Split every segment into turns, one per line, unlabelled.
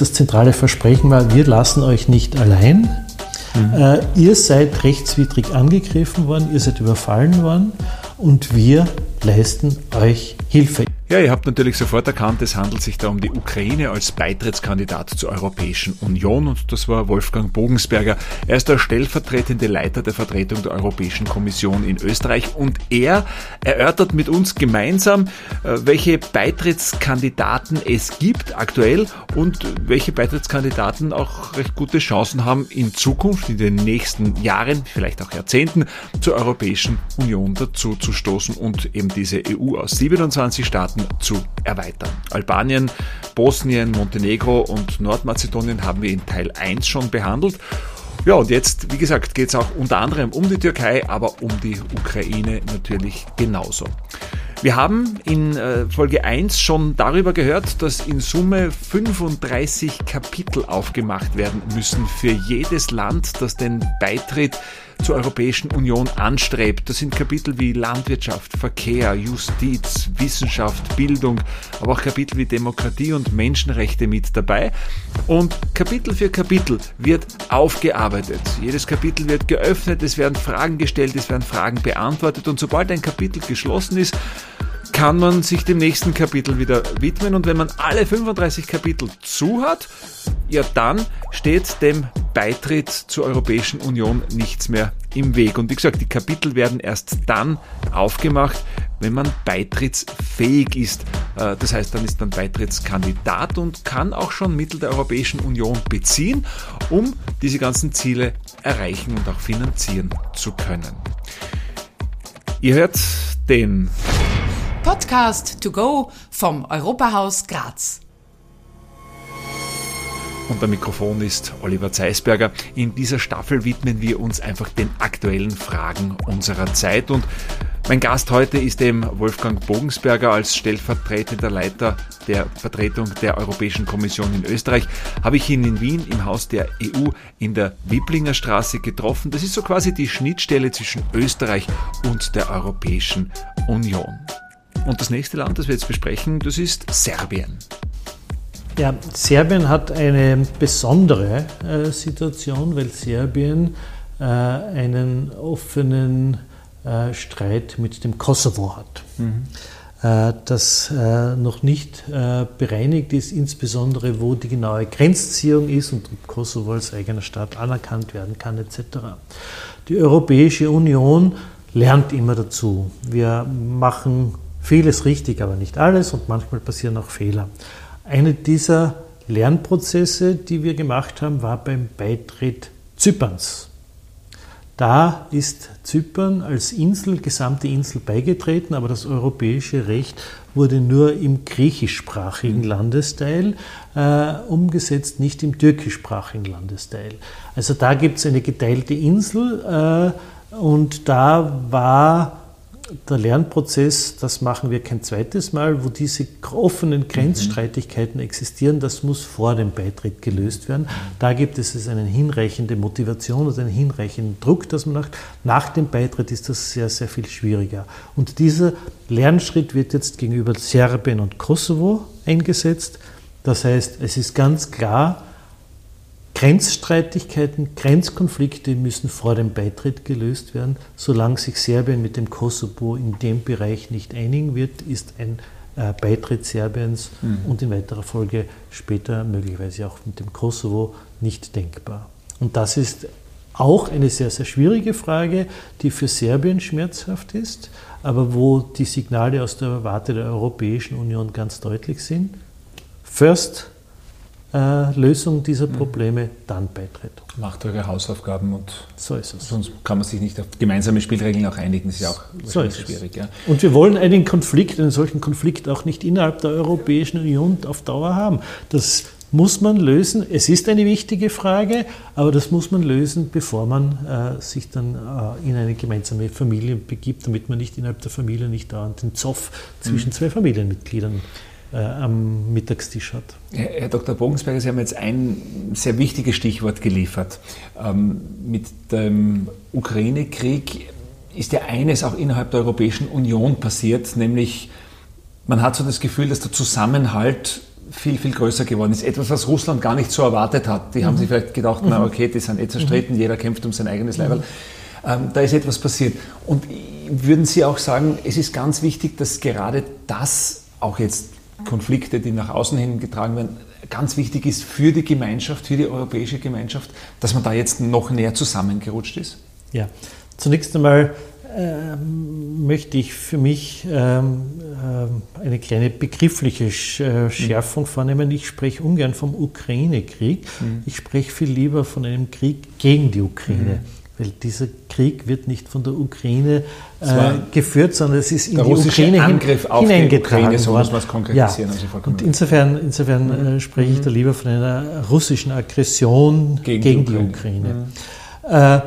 das zentrale Versprechen war, wir lassen euch nicht allein. Mhm. Äh, ihr seid rechtswidrig angegriffen worden, ihr seid überfallen worden und wir leisten euch Hilfe.
Ja, ihr habt natürlich sofort erkannt, es handelt sich da um die Ukraine als Beitrittskandidat zur Union Union und das war Wolfgang Bogensberger. Er ist der stellvertretende Leiter der Vertretung der Europäischen Kommission in Österreich und er erörtert mit uns gemeinsam, äh, welche Beitrittskandidaten es gibt aktuell und welche Beitrittskandidaten auch recht gute Chancen haben, in Zukunft, in den nächsten Jahren, vielleicht auch Jahrzehnten, zur Europäischen Union dazu zu stoßen und eben diese EU aus 27 Staaten zu erweitern. Albanien, Bosnien, Montenegro und Nordmazedonien haben wir in Teil 1 schon behandelt. Ja, und jetzt, wie gesagt, geht es auch unter anderem um die Türkei, aber um die Ukraine natürlich genauso. Wir haben in äh, Folge 1 schon darüber gehört, dass in Summe 35 Kapitel aufgemacht werden müssen für jedes Land, das den Beitritt zur Europäischen Union anstrebt. Das sind Kapitel wie Landwirtschaft, Verkehr, Justiz, Wissenschaft, Bildung, aber auch Kapitel wie Demokratie und Menschenrechte mit dabei. Und Kapitel für Kapitel wird aufgearbeitet. Jedes Kapitel wird geöffnet, es werden Fragen gestellt, es werden Fragen beantwortet und sobald ein Kapitel geschlossen ist, kann man sich dem nächsten Kapitel wieder widmen und wenn man alle 35 Kapitel zu hat, ja dann steht dem Beitritt zur Europäischen Union nichts mehr im Weg. Und wie gesagt, die Kapitel werden erst dann aufgemacht, wenn man beitrittsfähig ist. Äh, das heißt, dann ist man Beitrittskandidat und kann auch schon Mittel der Europäischen Union beziehen, um diese ganzen Ziele erreichen und auch finanzieren zu können. Ihr hört den
Podcast to go vom Europahaus Graz.
Und am Mikrofon ist Oliver Zeisberger. In dieser Staffel widmen wir uns einfach den aktuellen Fragen unserer Zeit. Und mein Gast heute ist eben Wolfgang Bogensberger als stellvertretender Leiter der Vertretung der Europäischen Kommission in Österreich. Habe ich ihn in Wien im Haus der EU in der Wiblinger Straße getroffen. Das ist so quasi die Schnittstelle zwischen Österreich und der Europäischen Union. Und das nächste Land, das wir jetzt besprechen, das ist Serbien.
Ja, Serbien hat eine besondere äh, Situation, weil Serbien äh, einen offenen äh, Streit mit dem Kosovo hat. Mhm. Äh, das äh, noch nicht äh, bereinigt ist, insbesondere wo die genaue Grenzziehung ist und Kosovo als eigener Staat anerkannt werden kann etc. Die Europäische Union lernt immer dazu. Wir machen Vieles richtig, aber nicht alles und manchmal passieren auch Fehler. Eine dieser Lernprozesse, die wir gemacht haben, war beim Beitritt Zyperns. Da ist Zypern als Insel, gesamte Insel beigetreten, aber das europäische Recht wurde nur im griechischsprachigen Landesteil äh, umgesetzt, nicht im türkischsprachigen Landesteil. Also da gibt es eine geteilte Insel äh, und da war der Lernprozess, das machen wir kein zweites Mal, wo diese offenen Grenzstreitigkeiten existieren, das muss vor dem Beitritt gelöst werden. Da gibt es eine hinreichende Motivation und einen hinreichenden Druck, dass man macht. Nach dem Beitritt ist das sehr, sehr viel schwieriger. Und dieser Lernschritt wird jetzt gegenüber Serbien und Kosovo eingesetzt. Das heißt, es ist ganz klar, Grenzstreitigkeiten, Grenzkonflikte müssen vor dem Beitritt gelöst werden. Solange sich Serbien mit dem Kosovo in dem Bereich nicht einigen wird, ist ein äh, Beitritt Serbiens mhm. und in weiterer Folge später möglicherweise auch mit dem Kosovo nicht denkbar. Und das ist auch eine sehr, sehr schwierige Frage, die für Serbien schmerzhaft ist, aber wo die Signale aus der Warte der Europäischen Union ganz deutlich sind. First äh, Lösung dieser mhm. Probleme dann beitritt.
Macht eure Hausaufgaben und
so ist es.
sonst kann man sich nicht auf gemeinsame Spielregeln auch einigen. Das ist ja auch so ist schwierig. Ja.
Und wir wollen einen Konflikt, einen solchen Konflikt auch nicht innerhalb der Europäischen Union auf Dauer haben. Das muss man lösen. Es ist eine wichtige Frage, aber das muss man lösen, bevor man äh, sich dann äh, in eine gemeinsame Familie begibt, damit man nicht innerhalb der Familie nicht dauernd den Zoff zwischen mhm. zwei Familienmitgliedern äh, am Mittagstisch hat.
Herr Dr. Bogensberger, Sie haben jetzt ein sehr wichtiges Stichwort geliefert. Ähm, mit dem Ukraine-Krieg ist ja eines auch innerhalb der Europäischen Union passiert, nämlich man hat so das Gefühl, dass der Zusammenhalt viel, viel größer geworden ist. Etwas, was Russland gar nicht so erwartet hat. Die mhm. haben sich vielleicht gedacht, na mhm. okay, die sind eh zerstritten, mhm. jeder kämpft um sein eigenes Leiberl. Mhm. Ähm, da ist etwas passiert. Und würden Sie auch sagen, es ist ganz wichtig, dass gerade das, auch jetzt Konflikte, die nach außen hin getragen werden, ganz wichtig ist für die Gemeinschaft, für die europäische Gemeinschaft, dass man da jetzt noch näher zusammengerutscht ist?
Ja, zunächst einmal ähm, möchte ich für mich ähm, äh, eine kleine begriffliche äh, Schärfung mhm. vornehmen. Ich spreche ungern vom Ukraine-Krieg. Mhm. Ich spreche viel lieber von einem Krieg gegen die Ukraine. Mhm. Weil dieser Krieg wird nicht von der Ukraine äh, geführt, sondern es ist in die Ukraine
Angriff hin, auf hineingetragen Ukraine, so muss man es konkretisieren.
Ja. Also und insofern, insofern äh, spreche ich da lieber von einer russischen Aggression gegen, gegen die Ukraine. Die Ukraine. Äh,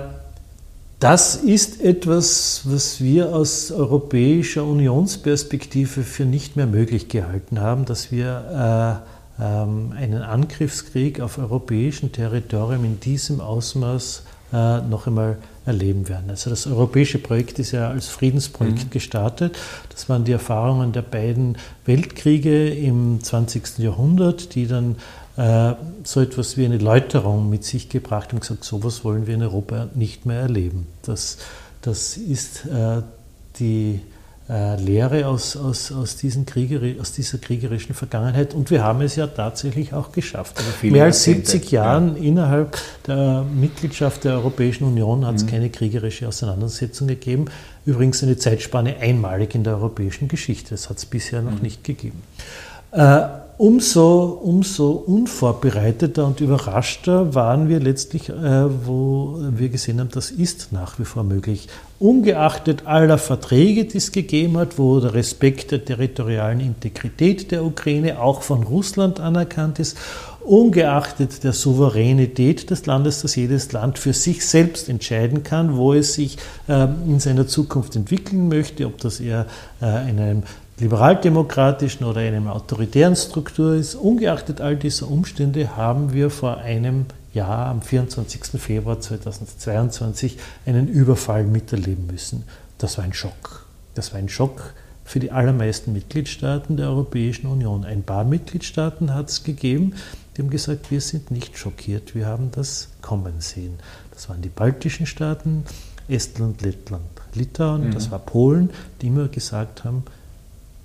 das ist etwas, was wir aus europäischer Unionsperspektive für nicht mehr möglich gehalten haben, dass wir äh, ähm, einen Angriffskrieg auf europäischem Territorium in diesem Ausmaß äh, noch einmal erleben werden. Also das europäische Projekt ist ja als Friedensprojekt mhm. gestartet. Das waren die Erfahrungen der beiden Weltkriege im 20. Jahrhundert, die dann äh, so etwas wie eine Läuterung mit sich gebracht und gesagt, sowas wollen wir in Europa nicht mehr erleben. Das, das ist äh, die äh, Lehre aus, aus, aus, diesen Kriegeri aus dieser kriegerischen Vergangenheit und wir haben es ja tatsächlich auch geschafft. Mehr als 70 Jahren ja. innerhalb der Mitgliedschaft der Europäischen Union hat es mhm. keine kriegerische Auseinandersetzung gegeben. Übrigens eine Zeitspanne einmalig in der europäischen Geschichte. Das hat es bisher noch mhm. nicht gegeben. Äh, umso, umso unvorbereiteter und überraschter waren wir letztlich, äh, wo wir gesehen haben, das ist nach wie vor möglich. Ungeachtet aller Verträge, die es gegeben hat, wo der Respekt der territorialen Integrität der Ukraine auch von Russland anerkannt ist, ungeachtet der Souveränität des Landes, dass jedes Land für sich selbst entscheiden kann, wo es sich äh, in seiner Zukunft entwickeln möchte, ob das eher äh, in einem liberaldemokratischen oder einer autoritären Struktur ist. Ungeachtet all dieser Umstände haben wir vor einem Jahr, am 24. Februar 2022, einen Überfall miterleben müssen. Das war ein Schock. Das war ein Schock für die allermeisten Mitgliedstaaten der Europäischen Union. Ein paar Mitgliedstaaten hat es gegeben, die haben gesagt, wir sind nicht schockiert, wir haben das kommen sehen. Das waren die baltischen Staaten, Estland, Lettland, Litauen, mhm. das war Polen, die immer gesagt haben,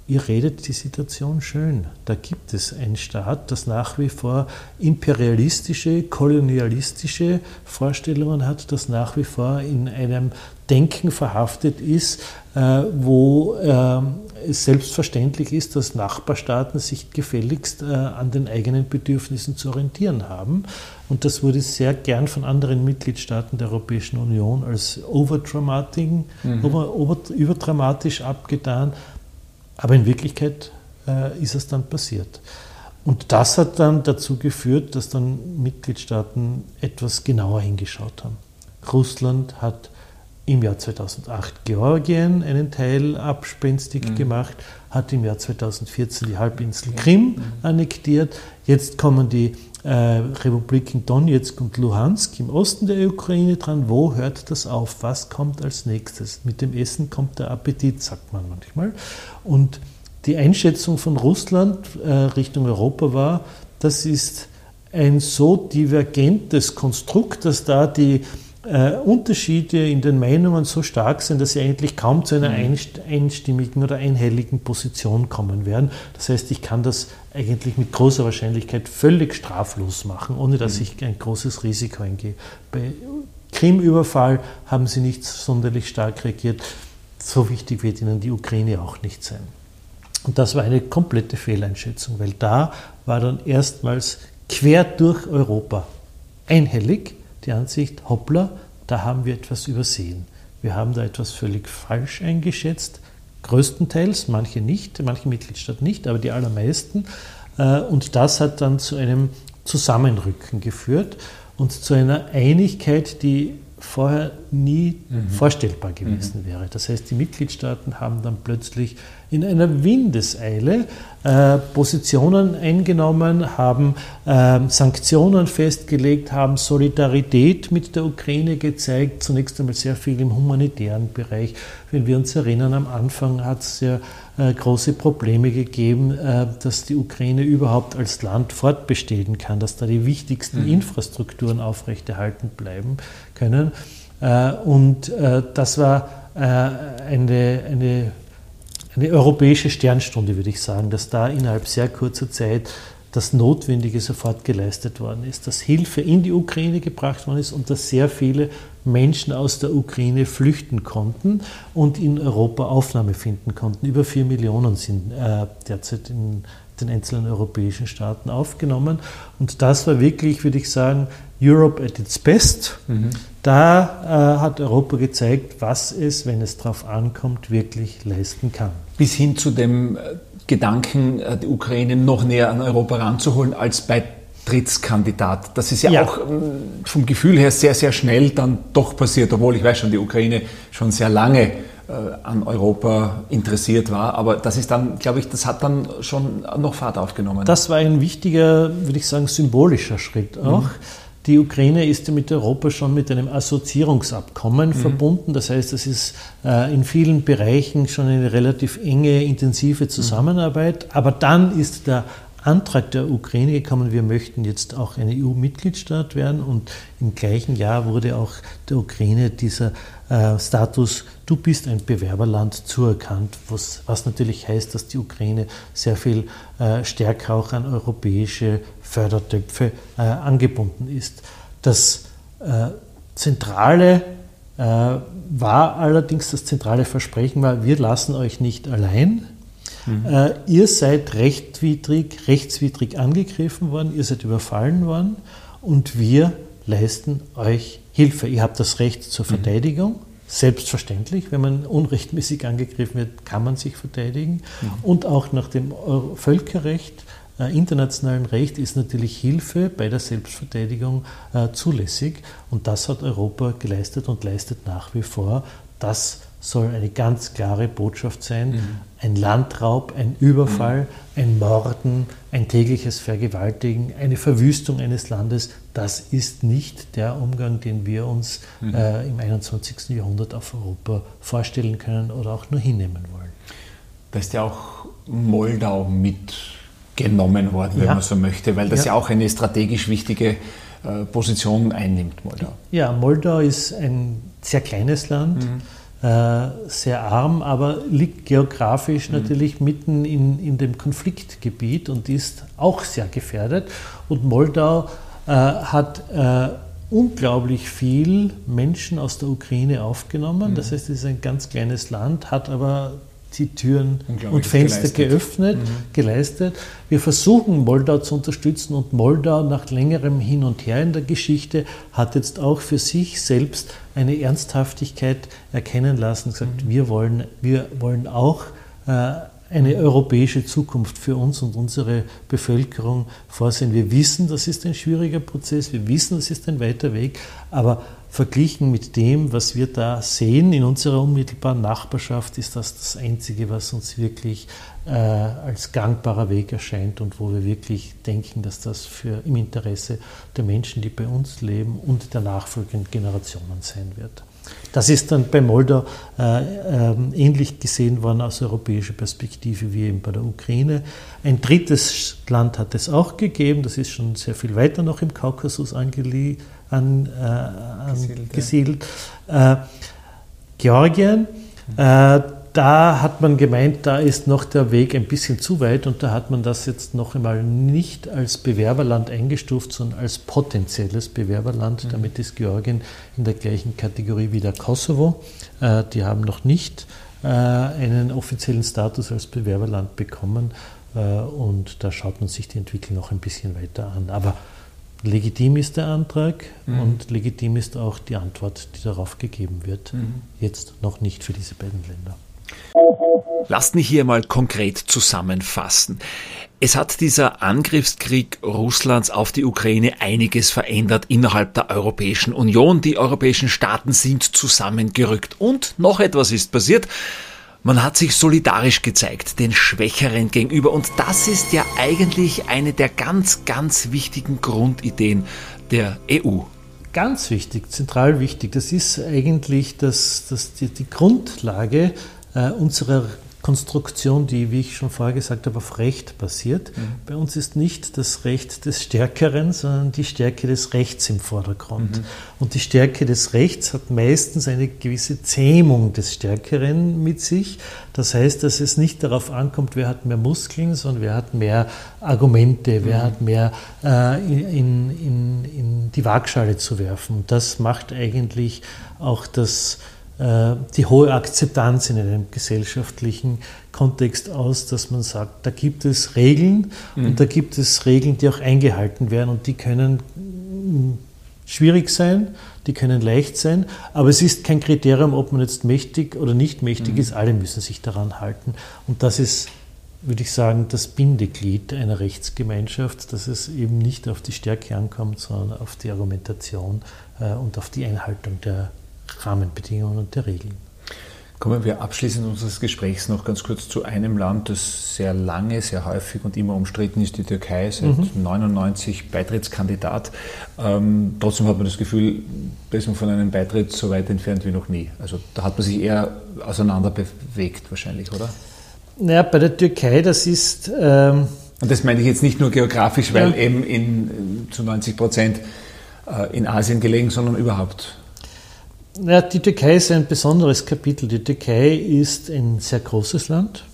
ihr redet die Situation schön. Da gibt es einen Staat, das nach wie vor imperialistische, kolonialistische Vorstellungen hat, das nach wie vor in einem Denken verhaftet ist, äh, wo äh, es selbstverständlich ist, dass Nachbarstaaten sich gefälligst äh, an den eigenen Bedürfnissen zu orientieren haben. Und das wurde sehr gern von anderen Mitgliedstaaten der Europäischen Union als overdramatic, mhm. überdramatisch abgetan. Aber in Wirklichkeit äh, ist es dann passiert. Und das hat dann dazu geführt, dass dann Mitgliedstaaten etwas genauer hingeschaut haben. Russland hat im Jahr 2008 Georgien einen Teil abspenstig mhm. gemacht, hat im Jahr 2014 die Halbinsel Krim annektiert. Jetzt kommen die äh, Republiken Donetsk und Luhansk im Osten der Ukraine dran. Wo hört das auf? Was kommt als nächstes? Mit dem Essen kommt der Appetit, sagt man manchmal. Und die Einschätzung von Russland äh, Richtung Europa war, das ist ein so divergentes Konstrukt, dass da die äh, Unterschiede in den Meinungen so stark sind, dass sie eigentlich kaum zu einer mhm. einstimmigen oder einhelligen Position kommen werden. Das heißt, ich kann das eigentlich mit großer Wahrscheinlichkeit völlig straflos machen, ohne dass mhm. ich ein großes Risiko eingehe. Bei Krim-Überfall haben sie nicht sonderlich stark reagiert. So wichtig wird ihnen die Ukraine auch nicht sein. Und das war eine komplette Fehleinschätzung, weil da war dann erstmals quer durch Europa einhellig die Ansicht, hoppla, da haben wir etwas übersehen. Wir haben da etwas völlig falsch eingeschätzt, größtenteils, manche nicht, manche Mitgliedstaaten nicht, aber die allermeisten. Äh, und das hat dann zu einem Zusammenrücken geführt und zu einer Einigkeit, die vorher nie mhm. vorstellbar gewesen mhm. wäre. Das heißt, die Mitgliedstaaten haben dann plötzlich in einer Windeseile äh, Positionen eingenommen, haben äh, Sanktionen festgelegt, haben Solidarität mit der Ukraine gezeigt, zunächst einmal sehr viel im humanitären Bereich. Wenn wir uns erinnern, am Anfang hat es ja äh, große Probleme gegeben, äh, dass die Ukraine überhaupt als Land fortbestehen kann, dass da die wichtigsten mhm. Infrastrukturen aufrechterhalten bleiben können. Äh, und äh, das war eine, eine eine europäische Sternstunde, würde ich sagen, dass da innerhalb sehr kurzer Zeit das Notwendige sofort geleistet worden ist, dass Hilfe in die Ukraine gebracht worden ist und dass sehr viele Menschen aus der Ukraine flüchten konnten und in Europa Aufnahme finden konnten. Über vier Millionen sind äh, derzeit in den einzelnen europäischen Staaten aufgenommen. Und das war wirklich, würde ich sagen, Europe at its best. Mhm. Da äh, hat Europa gezeigt, was es, wenn es darauf ankommt, wirklich leisten kann.
Bis hin zu dem äh, Gedanken, äh, die Ukraine noch näher an Europa ranzuholen als Beitrittskandidat. Das ist ja, ja, auch ähm, vom Gefühl her sehr, sehr schnell dann doch passiert, obwohl ich weiß schon, die Ukraine schon sehr lange äh, an Europa interessiert war. Aber das ist dann, glaube ich, das hat dann schon noch Fahrt aufgenommen.
Das war ein wichtiger, würde ich sagen, symbolischer Schritt auch. Mhm. Die Ukraine ist mit Europa schon mit einem Assoziierungsabkommen mhm. verbunden. Das heißt, es ist äh, in vielen Bereichen schon eine relativ enge, intensive Zusammenarbeit. Aber dann ist der Antrag der Ukraine gekommen, wir möchten jetzt auch ein EU-Mitgliedstaat werden und im gleichen Jahr wurde auch der Ukraine dieser äh, Status, du bist ein Bewerberland, zuerkannt, was, was natürlich heißt, dass die Ukraine sehr viel äh, stärker auch an europäische Fördertöpfe äh, angebunden ist. Das äh, zentrale äh, war allerdings, das zentrale Versprechen war, wir lassen euch nicht allein, Mhm. Äh, ihr seid rechtswidrig, rechtswidrig angegriffen worden, ihr seid überfallen worden und wir leisten euch Hilfe. Ihr habt das Recht zur mhm. Verteidigung. Mhm. Selbstverständlich, wenn man unrechtmäßig angegriffen wird, kann man sich verteidigen. Mhm. Und auch nach dem Völkerrecht, äh, internationalen Recht, ist natürlich Hilfe bei der Selbstverteidigung äh, zulässig. Und das hat Europa geleistet und leistet nach wie vor. Das soll eine ganz klare Botschaft sein. Mhm. Ein Landraub, ein Überfall, mhm. ein Morden, ein tägliches Vergewaltigen, eine Verwüstung eines Landes, das ist nicht der Umgang, den wir uns mhm. äh, im 21. Jahrhundert auf Europa vorstellen können oder auch nur hinnehmen wollen.
Da ist ja auch Moldau mitgenommen worden, wenn ja. man so möchte, weil das ja, ja auch eine strategisch wichtige äh, Position einnimmt,
Moldau. Ja, Moldau ist ein sehr kleines Land. Mhm sehr arm, aber liegt geografisch mhm. natürlich mitten in, in dem Konfliktgebiet und ist auch sehr gefährdet. Und Moldau äh, hat äh, unglaublich viel Menschen aus der Ukraine aufgenommen. Mhm. Das heißt, es ist ein ganz kleines Land, hat aber die Türen und Fenster geleistet. geöffnet, mhm. geleistet. Wir versuchen Moldau zu unterstützen und Moldau nach längerem Hin und Her in der Geschichte hat jetzt auch für sich selbst eine Ernsthaftigkeit erkennen lassen, gesagt, mhm. wir, wollen, wir wollen auch äh, eine europäische Zukunft für uns und unsere Bevölkerung vorsehen. Wir wissen, das ist ein schwieriger Prozess, wir wissen, das ist ein weiter Weg, aber verglichen mit dem, was wir da sehen in unserer unmittelbaren Nachbarschaft, ist das das Einzige, was uns wirklich äh, als gangbarer Weg erscheint und wo wir wirklich denken, dass das für, im Interesse der Menschen, die bei uns leben und der nachfolgenden Generationen sein wird. Das ist dann bei Moldau äh, äh, ähnlich gesehen worden aus europäischer Perspektive wie eben bei der Ukraine. Ein drittes Land hat es auch gegeben, das ist schon sehr viel weiter noch im Kaukasus angesiedelt an, äh, angesiedelt. Äh, Georgien, äh, da hat man gemeint, da ist noch der Weg ein bisschen zu weit und da hat man das jetzt noch einmal nicht als Bewerberland eingestuft, sondern als potenzielles Bewerberland. Mhm. Damit ist Georgien in der gleichen Kategorie wie der Kosovo. Äh, die haben noch nicht äh, einen offiziellen Status als Bewerberland bekommen äh, und da schaut man sich die Entwicklung noch ein bisschen weiter an. Aber legitim ist der Antrag mhm. und legitim ist auch die Antwort, die darauf gegeben wird. Mhm. Jetzt noch nicht für diese beiden Länder.
Lasst mich hier mal konkret zusammenfassen. Es hat dieser Angriffskrieg Russlands auf die Ukraine einiges verändert innerhalb der Europäischen Union. Die europäischen Staaten sind zusammengerückt. Und noch etwas ist passiert. Man hat sich solidarisch gezeigt, den Schwächeren gegenüber. Und das ist ja eigentlich eine der ganz, ganz wichtigen Grundideen der EU.
Ganz wichtig, zentral wichtig. Das ist eigentlich das, das die, die Grundlage äh, unserer Konstruktion, die, wie ich schon vorher gesagt habe, auf Recht basiert. Mhm. Bei uns ist nicht das Recht des Stärkeren, sondern die Stärke des Rechts im Vordergrund. Mhm. Und die Stärke des Rechts hat meistens eine gewisse Zähmung des Stärkeren mit sich. Das heißt, dass es nicht darauf ankommt, wer hat mehr Muskeln, sondern wer hat mehr Argumente, wer mhm. hat mehr äh, in, in, in die Waagschale zu werfen. Und das macht eigentlich auch das die hohe Akzeptanz in einem gesellschaftlichen Kontext aus, dass man sagt, da gibt es Regeln mhm. und da gibt es Regeln, die auch eingehalten werden und die können mm, schwierig sein, die können leicht sein, aber es ist kein Kriterium, ob man jetzt mächtig oder nicht mächtig mhm. ist, alle müssen sich daran halten und das ist würde ich sagen, das Bindeglied einer Rechtsgemeinschaft, dass es eben nicht auf die Stärke ankommt, sondern auf die Argumentation äh, und auf die Einhaltung der Rahmenbedingungen und der Regeln.
Kommen wir abschließend unseres Gesprächs noch ganz kurz zu einem Land, das sehr lange, sehr häufig und immer umstritten ist, die Türkei, seit mhm. 99 Beitrittskandidat. Ähm, trotzdem hat man das Gefühl, da ist man von einem Beitritt so weit entfernt wie noch nie. Also da hat man sich eher auseinander bewegt wahrscheinlich, oder?
Naja, bei der Türkei, das ist... Ähm
und das meine ich jetzt nicht nur geografisch, weil ja. eben in, zu 90 Prozent äh, in Asien gelegen, sondern überhaupt.
Ja, die Türkei ist ein besonderes Kapitel. Die Türkei ist ein sehr großes Land,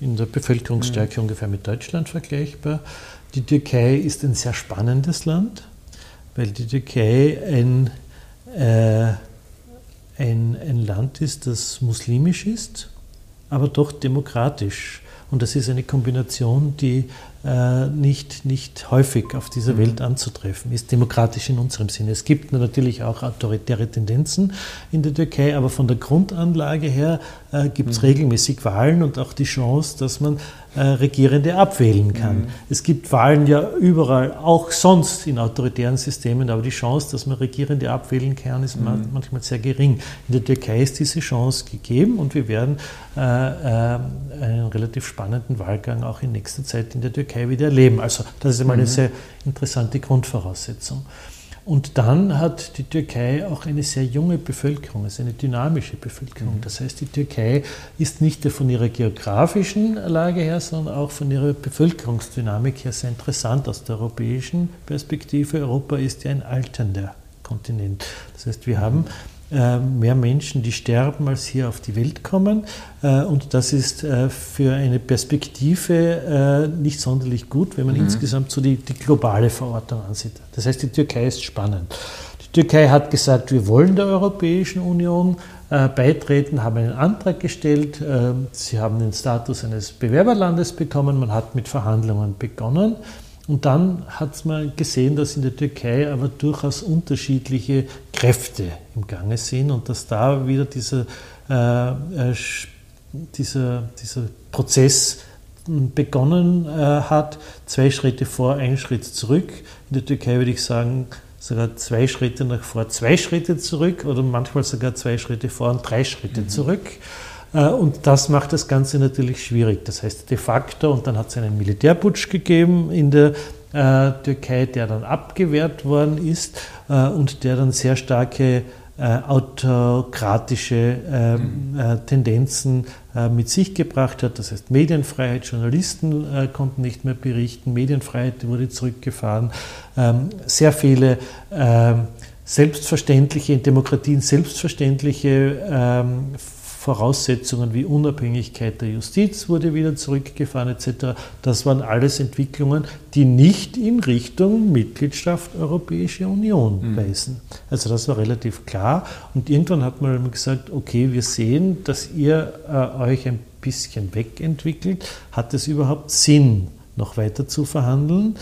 in der Bevölkerungsstärke mhm. ungefähr mit Deutschland vergleichbar. Die Türkei ist ein sehr spannendes Land, weil die Türkei ein, äh, ein, ein Land ist, das muslimisch ist, aber doch demokratisch. Und das ist eine Kombination, die nicht, nicht häufig auf dieser mhm. Welt anzutreffen ist, demokratisch in unserem Sinne. Es gibt natürlich auch autoritäre Tendenzen in der Türkei, aber von der Grundanlage her äh, gibt es mhm. regelmäßig Wahlen und auch die Chance, dass man äh, Regierende abwählen kann. Mhm. Es gibt Wahlen ja überall, auch sonst in autoritären Systemen, aber die Chance, dass man Regierende abwählen kann, ist mhm. manchmal sehr gering. In der Türkei ist diese Chance gegeben und wir werden äh, äh, einen relativ spannenden Wahlgang auch in nächster Zeit in der Türkei wieder erleben. Also das ist einmal eine mhm. sehr interessante Grundvoraussetzung. Und dann hat die Türkei auch eine sehr junge Bevölkerung, also eine dynamische Bevölkerung. Mhm. Das heißt, die Türkei ist nicht nur von ihrer geografischen Lage her, sondern auch von ihrer Bevölkerungsdynamik her sehr interessant aus der europäischen Perspektive. Europa ist ja ein alternder Kontinent. Das heißt, wir haben äh, mehr Menschen, die sterben, als hier auf die Welt kommen. Äh, und das ist äh, für eine Perspektive nicht sonderlich gut, wenn man mhm. insgesamt so die, die globale Verortung ansieht. Das heißt, die Türkei ist spannend. Die Türkei hat gesagt, wir wollen der Europäischen Union beitreten, haben einen Antrag gestellt. Sie haben den Status eines Bewerberlandes bekommen. Man hat mit Verhandlungen begonnen. Und dann hat man gesehen, dass in der Türkei aber durchaus unterschiedliche Kräfte im Gange sind und dass da wieder dieser, äh, äh dieser, dieser Prozess begonnen äh, hat, zwei Schritte vor, ein Schritt zurück. In der Türkei würde ich sagen, sogar zwei Schritte nach vor, zwei Schritte zurück oder manchmal sogar zwei Schritte vor und drei Schritte mhm. zurück. Äh, und das macht das Ganze natürlich schwierig. Das heißt, de facto, und dann hat es einen Militärputsch gegeben in der Türkei, der dann abgewehrt worden ist äh, und der dann sehr starke autokratische ähm, mhm. Tendenzen mit sich gebracht hat. Das heißt, Medienfreiheit, Journalisten konnten nicht mehr berichten, Medienfreiheit wurde zurückgefahren. Ähm, sehr viele ähm, selbstverständliche, in Demokratien selbstverständliche Voraussetzungen wie Unabhängigkeit der Justiz wurde wieder zurückgefahren etc. Das waren alles Entwicklungen, die nicht in Richtung Mitgliedschaft Europäische Union mhm. weisen. Also das war relativ klar. Und irgendwann hat man gesagt, okay, wir sehen, dass ihr äh, euch ein bisschen wegentwickelt. Hat es überhaupt Sinn, noch weiter zu verhandeln?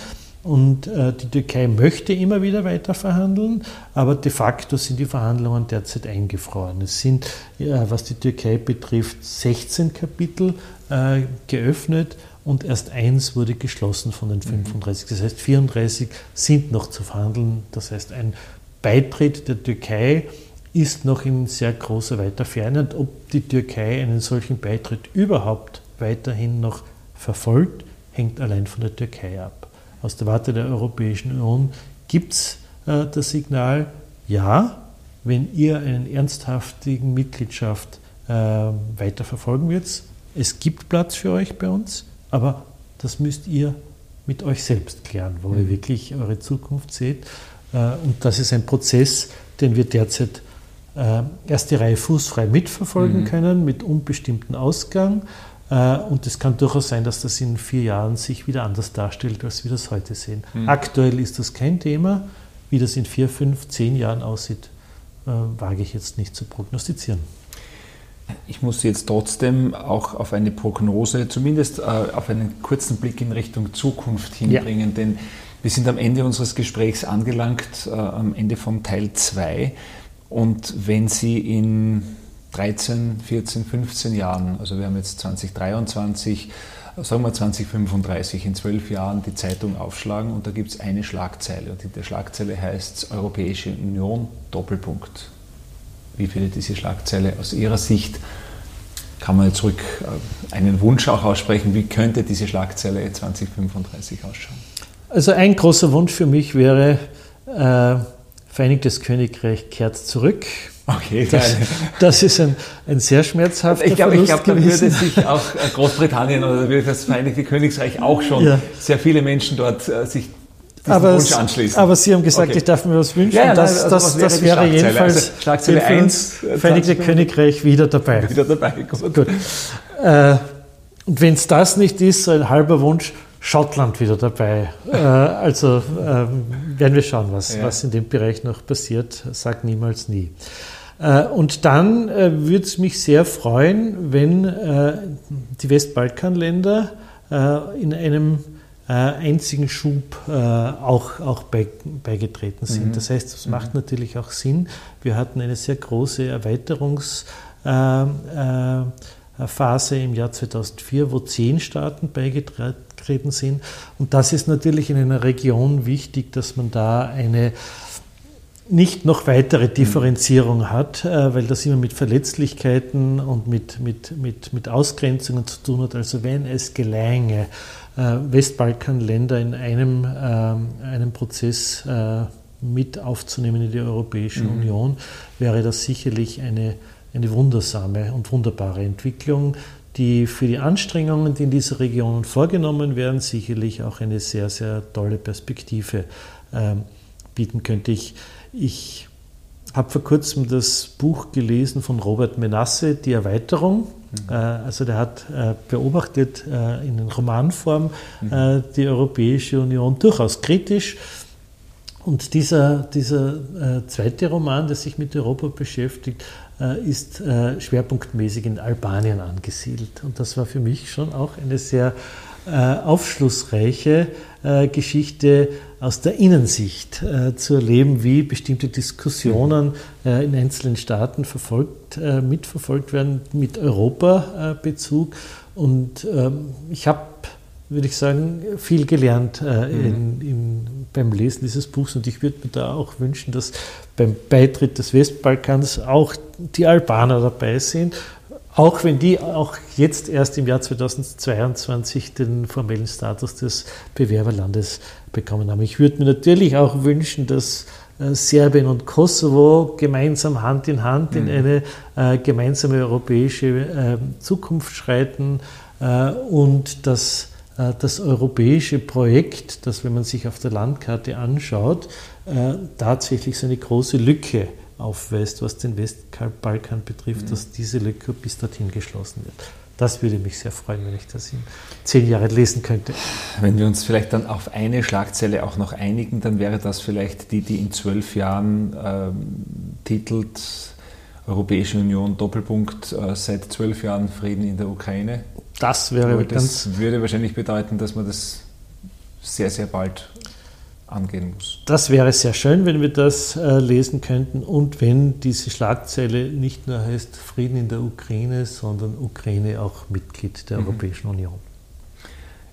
Und äh, die Türkei möchte immer wieder weiter verhandeln, aber de facto sind die Verhandlungen derzeit eingefroren. Es sind, ja, was die Türkei betrifft, 16 Kapitel äh, geöffnet und erst eins wurde geschlossen von den 35. Das heißt, 34 sind noch zu verhandeln. Das heißt, ein Beitritt der Türkei ist noch in sehr großer weiter Ferne. Und ob die Türkei einen solchen Beitritt überhaupt weiterhin noch verfolgt, hängt allein von der Türkei ab. Aus der Warte der Europäischen Union gibt es äh, das Signal, ja, wenn ihr einen ernsthaftigen Mitgliedschaft äh, weiter verfolgen würdet, es gibt Platz für euch bei uns, aber das müsst ihr mit euch selbst klären, wo ihr mhm. wirklich eure Zukunft seht. Äh, und das ist ein Prozess, den wir derzeit äh, erste Reihe fußfrei mitverfolgen mhm. können, mit unbestimmten Ausgang. Äh, und es kann durchaus sein, dass das in vier Jahren sich wieder anders darstellt, als wir das heute sehen. Mhm. Aktuell ist das kein Thema. Wie das in vier, fünf, zehn Jahren aussieht, wage ich jetzt nicht zu prognostizieren.
Ich muss jetzt trotzdem auch auf eine Prognose, zumindest auf einen kurzen Blick in Richtung Zukunft hinbringen, ja. denn wir sind am Ende unseres Gesprächs angelangt, am Ende vom Teil 2. Und wenn Sie in 13, 14, 15 Jahren, also wir haben jetzt 2023, sagen wir 2035, in zwölf Jahren die Zeitung aufschlagen und da gibt es eine Schlagzeile und in der Schlagzeile heißt es Europäische Union Doppelpunkt. Wie findet diese Schlagzeile aus Ihrer Sicht? Kann man jetzt zurück äh, einen Wunsch auch aussprechen, wie könnte diese Schlagzeile 2035 ausschauen?
Also ein großer Wunsch für mich wäre, äh, Vereinigtes Königreich kehrt zurück.
Okay,
das, das ist ein, ein sehr schmerzhafter
Ich glaube, glaub, da würde sich auch äh, Großbritannien oder würde das Vereinigte Königreich auch schon ja. sehr viele Menschen dort äh, sich
aber, Wunsch anschließen. aber Sie haben gesagt, okay. ich darf mir was wünschen. Ja, ja, das, also das, das wäre, wäre jedenfalls also
Schlagzeile 1,
Vereinigte Königreich wieder dabei.
Wieder dabei, gut.
gut. Äh, und wenn es das nicht ist, so ein halber Wunsch, Schottland wieder dabei. Äh, also ähm, werden wir schauen, was, ja. was in dem Bereich noch passiert. Sag niemals nie. Äh, und dann äh, würde es mich sehr freuen, wenn die Westbalkanländer in einem einzigen Schub auch, auch beigetreten sind. Mhm. Das heißt, das macht mhm. natürlich auch Sinn. Wir hatten eine sehr große Erweiterungs- Phase im Jahr 2004, wo zehn Staaten beigetreten sind. Und das ist natürlich in einer Region wichtig, dass man da eine nicht noch weitere Differenzierung hat, äh, weil das immer mit Verletzlichkeiten und mit, mit, mit, mit Ausgrenzungen zu tun hat. Also wenn es gelänge, äh, Westbalkanländer in einem, äh, einem Prozess mit aufzunehmen in die Europäische mhm. Union, wäre das sicherlich eine eine wundersame und wunderbare Entwicklung, die für die Anstrengungen, die in dieser Region vorgenommen werden, sicherlich auch eine sehr, sehr tolle Perspektive äh, bieten könnte. Ich, ich habe vor kurzem das Buch gelesen von Robert Menasse, Die Erweiterung. Mhm. Äh, also der hat äh, beobachtet äh, in Romanform mhm. Die Europäische Union durchaus kritisch. Und dieser, dieser zweite Roman, der sich mit Europa beschäftigt, ist äh, schwerpunktmäßig in Albanien angesiedelt. Und das war für mich schon auch eine sehr äh, aufschlussreiche Geschichte aus der Innensicht zu erleben, wie bestimmte Diskussionen in einzelnen Staaten verfolgt, mitverfolgt werden mit Europa-Bezug. Und ähm, ich habe würde ich sagen, viel gelernt äh, mhm. in, in, beim Lesen dieses Buchs und ich würde mir da auch wünschen, dass beim Beitritt des Westbalkans auch die Albaner dabei sind, auch wenn die auch jetzt erst im Jahr 2022 den formellen Status des Bewerberlandes bekommen haben. Ich würde mir natürlich auch wünschen, dass äh, Serbien und Kosovo gemeinsam Hand in Hand mhm. in eine äh, gemeinsame europäische äh, Zukunft schreiten äh, und dass das europäische Projekt, das, wenn man sich auf der Landkarte anschaut, äh, tatsächlich so eine große Lücke aufweist, was den Westbalkan betrifft, mhm. dass diese Lücke bis dorthin geschlossen wird. Das würde mich sehr freuen, wenn ich das in zehn Jahren lesen könnte.
Wenn wir uns vielleicht dann auf eine Schlagzeile auch noch einigen, dann wäre das vielleicht die, die in zwölf Jahren äh, titelt Europäische Union Doppelpunkt äh, seit zwölf Jahren Frieden in der Ukraine.
Das wäre
das ganz würde wahrscheinlich bedeuten, dass man das sehr, sehr bald angehen muss.
Das wäre sehr schön, wenn wir das äh, lesen könnten und wenn diese Schlagzeile nicht nur heißt Frieden in der Ukraine, sondern Ukraine auch Mitglied der mhm. Europäischen Union.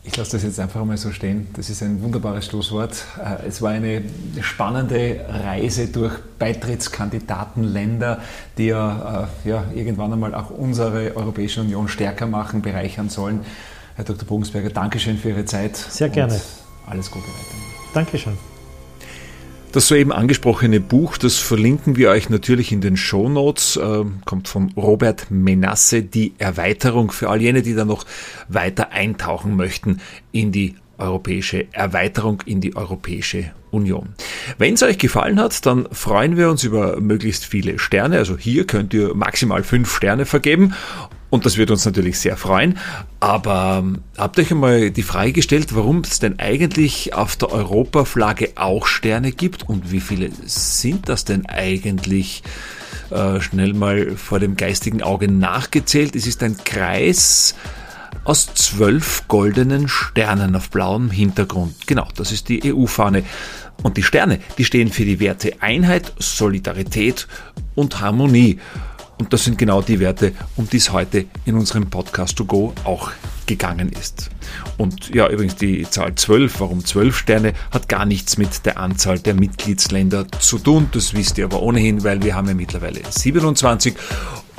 Ich lasse das jetzt einfach mal so stehen. Das ist ein wunderbares Schlusswort. Äh, es war eine spannende Reise durch Beitrittskandidatenländer, die ja, äh, ja irgendwann einmal auch unsere Europäische Union stärker machen, bereichern sollen. Herr Dr. Bogensberger, Dankeschön für Ihre Zeit.
Sehr gerne.
Alles Gute weiter.
Dankeschön.
Das soeben angesprochene Buch, das verlinken wir euch natürlich in den Show Notes, äh, kommt von Robert Menasse, die Erweiterung für all jene, die da noch weiter eintauchen möchten in die europäische Erweiterung in die Europäische Union. Wenn es euch gefallen hat, dann freuen wir uns über möglichst viele Sterne. Also hier könnt ihr maximal fünf Sterne vergeben und das wird uns natürlich sehr freuen. Aber ähm, habt euch einmal die Frage gestellt, warum es denn eigentlich auf der Europaflagge auch Sterne gibt und wie viele sind das denn eigentlich? Äh, schnell mal vor dem geistigen Auge nachgezählt. Es ist ein Kreis aus zwölf goldenen Sternen auf blauem Hintergrund. Genau, das ist die EU-Fahne. Und die Sterne, die stehen für die Werte Einheit, Solidarität und Harmonie. Und das sind genau die Werte, um die es heute in unserem Podcast to go auch gegangen ist. Und ja, übrigens die Zahl 12, warum 12 Sterne, hat gar nichts mit der Anzahl der Mitgliedsländer zu tun. Das wisst ihr aber ohnehin, weil wir haben ja mittlerweile 27.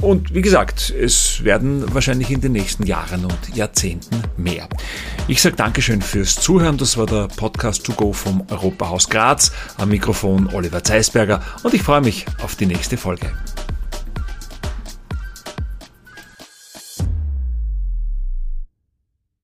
Und wie gesagt, es werden wahrscheinlich in den nächsten Jahren und Jahrzehnten mehr. Ich sage Dankeschön fürs Zuhören. Das war der Podcast to go vom Europahaus Graz. Am Mikrofon Oliver Zeisberger und ich freue mich auf die nächste Folge.